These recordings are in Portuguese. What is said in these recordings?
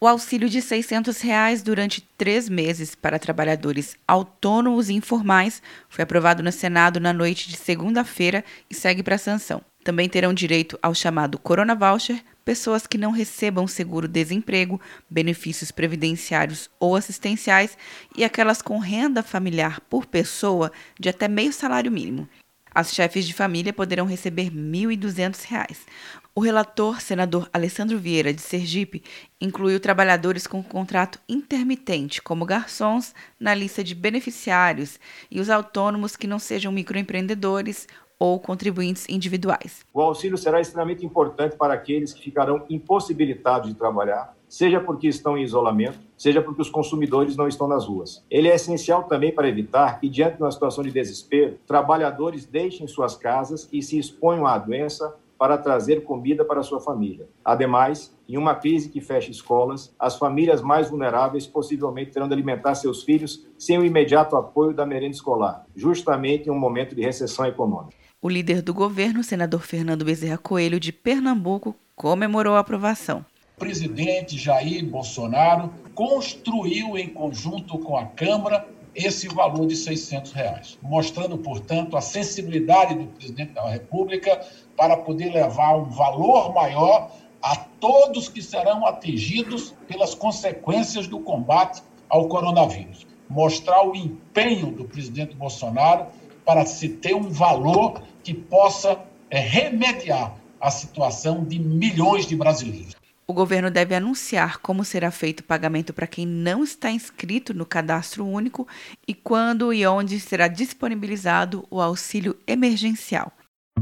O auxílio de 600 reais durante três meses para trabalhadores autônomos e informais foi aprovado no Senado na noite de segunda-feira e segue para sanção. Também terão direito ao chamado Corona Voucher pessoas que não recebam seguro-desemprego, benefícios previdenciários ou assistenciais e aquelas com renda familiar por pessoa de até meio salário mínimo. As chefes de família poderão receber R$ 1.200. O relator, senador Alessandro Vieira, de Sergipe, incluiu trabalhadores com contrato intermitente, como garçons, na lista de beneficiários e os autônomos que não sejam microempreendedores ou contribuintes individuais. O auxílio será extremamente importante para aqueles que ficarão impossibilitados de trabalhar, seja porque estão em isolamento, seja porque os consumidores não estão nas ruas. Ele é essencial também para evitar que, diante de uma situação de desespero, trabalhadores deixem suas casas e se exponham à doença para trazer comida para sua família. Ademais, em uma crise que fecha escolas, as famílias mais vulneráveis possivelmente terão de alimentar seus filhos sem o imediato apoio da merenda escolar, justamente em um momento de recessão econômica. O líder do governo, senador Fernando Bezerra Coelho, de Pernambuco, comemorou a aprovação. O presidente Jair Bolsonaro construiu em conjunto com a Câmara esse valor de 600 reais, mostrando, portanto, a sensibilidade do presidente da República para poder levar um valor maior a todos que serão atingidos pelas consequências do combate ao coronavírus. Mostrar o empenho do presidente Bolsonaro para se ter um valor que possa é, remediar a situação de milhões de brasileiros. O governo deve anunciar como será feito o pagamento para quem não está inscrito no cadastro único e quando e onde será disponibilizado o auxílio emergencial.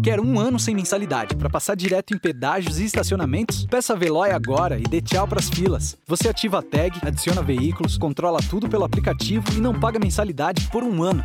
Quer um ano sem mensalidade para passar direto em pedágios e estacionamentos? Peça a Veloy agora e dê tchau para as filas. Você ativa a tag, adiciona veículos, controla tudo pelo aplicativo e não paga mensalidade por um ano.